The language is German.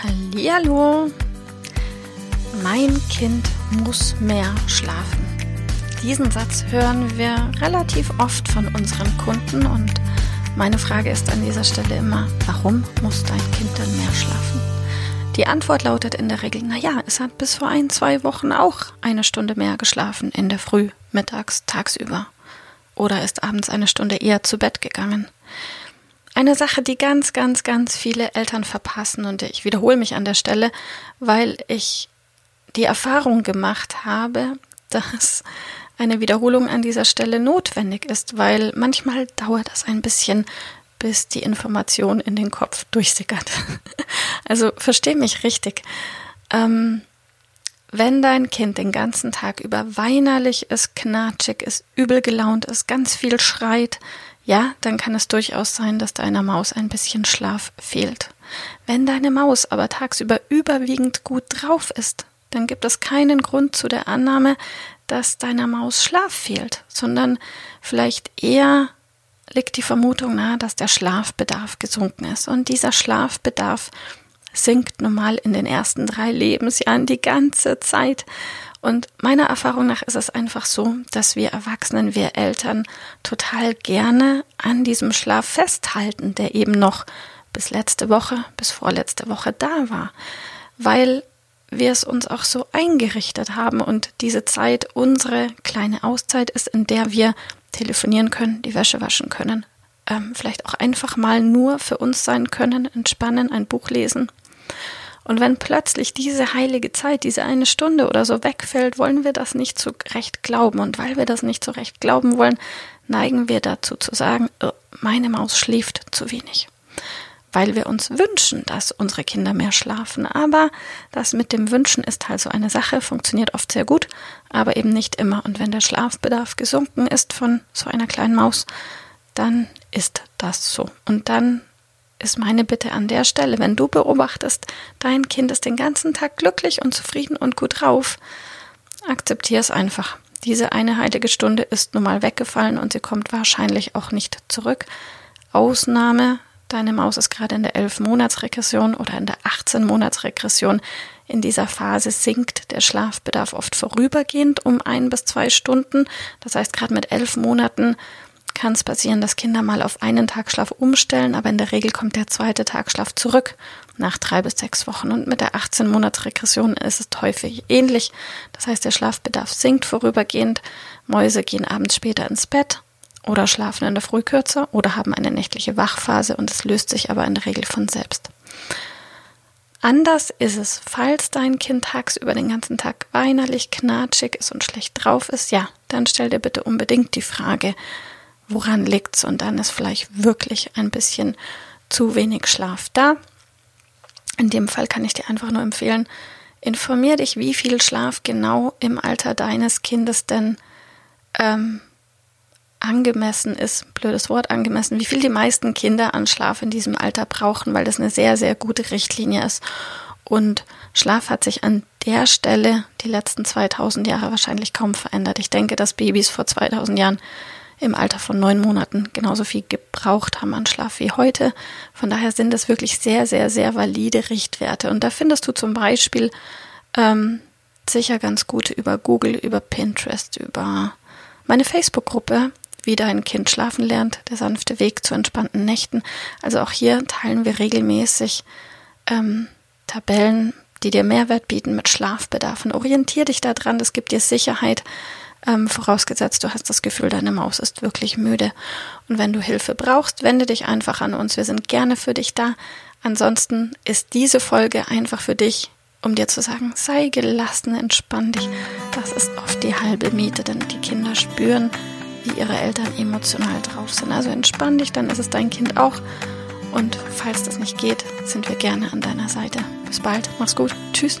Hallo, mein Kind muss mehr schlafen. Diesen Satz hören wir relativ oft von unseren Kunden und meine Frage ist an dieser Stelle immer, warum muss dein Kind denn mehr schlafen? Die Antwort lautet in der Regel, naja, es hat bis vor ein, zwei Wochen auch eine Stunde mehr geschlafen in der Früh, mittags, tagsüber. Oder ist abends eine Stunde eher zu Bett gegangen. Eine Sache, die ganz, ganz, ganz viele Eltern verpassen und ich wiederhole mich an der Stelle, weil ich die Erfahrung gemacht habe, dass eine Wiederholung an dieser Stelle notwendig ist, weil manchmal dauert es ein bisschen, bis die Information in den Kopf durchsickert. Also versteh mich richtig. Ähm, wenn dein Kind den ganzen Tag über weinerlich ist, knatschig ist, übel gelaunt ist, ganz viel schreit, ja, dann kann es durchaus sein, dass deiner Maus ein bisschen Schlaf fehlt. Wenn deine Maus aber tagsüber überwiegend gut drauf ist, dann gibt es keinen Grund zu der Annahme, dass deiner Maus Schlaf fehlt, sondern vielleicht eher liegt die Vermutung nahe, dass der Schlafbedarf gesunken ist. Und dieser Schlafbedarf sinkt normal in den ersten drei Lebensjahren die ganze Zeit. Und meiner Erfahrung nach ist es einfach so, dass wir Erwachsenen, wir Eltern total gerne an diesem Schlaf festhalten, der eben noch bis letzte Woche, bis vorletzte Woche da war, weil wir es uns auch so eingerichtet haben und diese Zeit unsere kleine Auszeit ist, in der wir telefonieren können, die Wäsche waschen können, ähm, vielleicht auch einfach mal nur für uns sein können, entspannen, ein Buch lesen. Und wenn plötzlich diese heilige Zeit, diese eine Stunde oder so wegfällt, wollen wir das nicht zu Recht glauben. Und weil wir das nicht zu Recht glauben wollen, neigen wir dazu zu sagen, oh, meine Maus schläft zu wenig. Weil wir uns wünschen, dass unsere Kinder mehr schlafen. Aber das mit dem Wünschen ist halt so eine Sache, funktioniert oft sehr gut, aber eben nicht immer. Und wenn der Schlafbedarf gesunken ist von so einer kleinen Maus, dann ist das so. Und dann ist meine Bitte an der Stelle, wenn du beobachtest, dein Kind ist den ganzen Tag glücklich und zufrieden und gut drauf, akzeptier es einfach. Diese eine heilige Stunde ist nun mal weggefallen und sie kommt wahrscheinlich auch nicht zurück. Ausnahme, deine Maus ist gerade in der 11-Monats-Regression oder in der 18-Monats-Regression. In dieser Phase sinkt der Schlafbedarf oft vorübergehend um ein bis zwei Stunden. Das heißt, gerade mit elf Monaten kann es passieren, dass Kinder mal auf einen Tagschlaf umstellen, aber in der Regel kommt der zweite Tagschlaf zurück nach drei bis sechs Wochen. Und mit der 18-Monats-Regression ist es häufig ähnlich. Das heißt, der Schlafbedarf sinkt vorübergehend. Mäuse gehen abends später ins Bett oder schlafen in der Früh kürzer oder haben eine nächtliche Wachphase und es löst sich aber in der Regel von selbst. Anders ist es, falls dein Kind tagsüber den ganzen Tag weinerlich, knatschig ist und schlecht drauf ist, ja, dann stell dir bitte unbedingt die Frage, woran liegt's? Und dann ist vielleicht wirklich ein bisschen zu wenig Schlaf da. In dem Fall kann ich dir einfach nur empfehlen, informier dich, wie viel Schlaf genau im Alter deines Kindes denn ähm, angemessen ist, blödes Wort angemessen, wie viel die meisten Kinder an Schlaf in diesem Alter brauchen, weil das eine sehr, sehr gute Richtlinie ist. Und Schlaf hat sich an der Stelle die letzten 2000 Jahre wahrscheinlich kaum verändert. Ich denke, dass Babys vor 2000 Jahren im Alter von neun Monaten genauso viel gebraucht haben an Schlaf wie heute. Von daher sind es wirklich sehr, sehr, sehr valide Richtwerte. Und da findest du zum Beispiel ähm, sicher ganz gute über Google, über Pinterest, über meine Facebook-Gruppe, wie dein Kind schlafen lernt, der sanfte Weg zu entspannten Nächten. Also auch hier teilen wir regelmäßig ähm, Tabellen, die dir Mehrwert bieten mit Schlafbedarfen. Orientier dich daran, das gibt dir Sicherheit, ähm, vorausgesetzt, du hast das Gefühl, deine Maus ist wirklich müde. Und wenn du Hilfe brauchst, wende dich einfach an uns. Wir sind gerne für dich da. Ansonsten ist diese Folge einfach für dich, um dir zu sagen, sei gelassen, entspann dich. Das ist oft die halbe Miete, denn die Kinder spüren, wie ihre Eltern emotional drauf sind. Also entspann dich, dann ist es dein Kind auch. Und falls das nicht geht, sind wir gerne an deiner Seite. Bis bald, mach's gut, tschüss.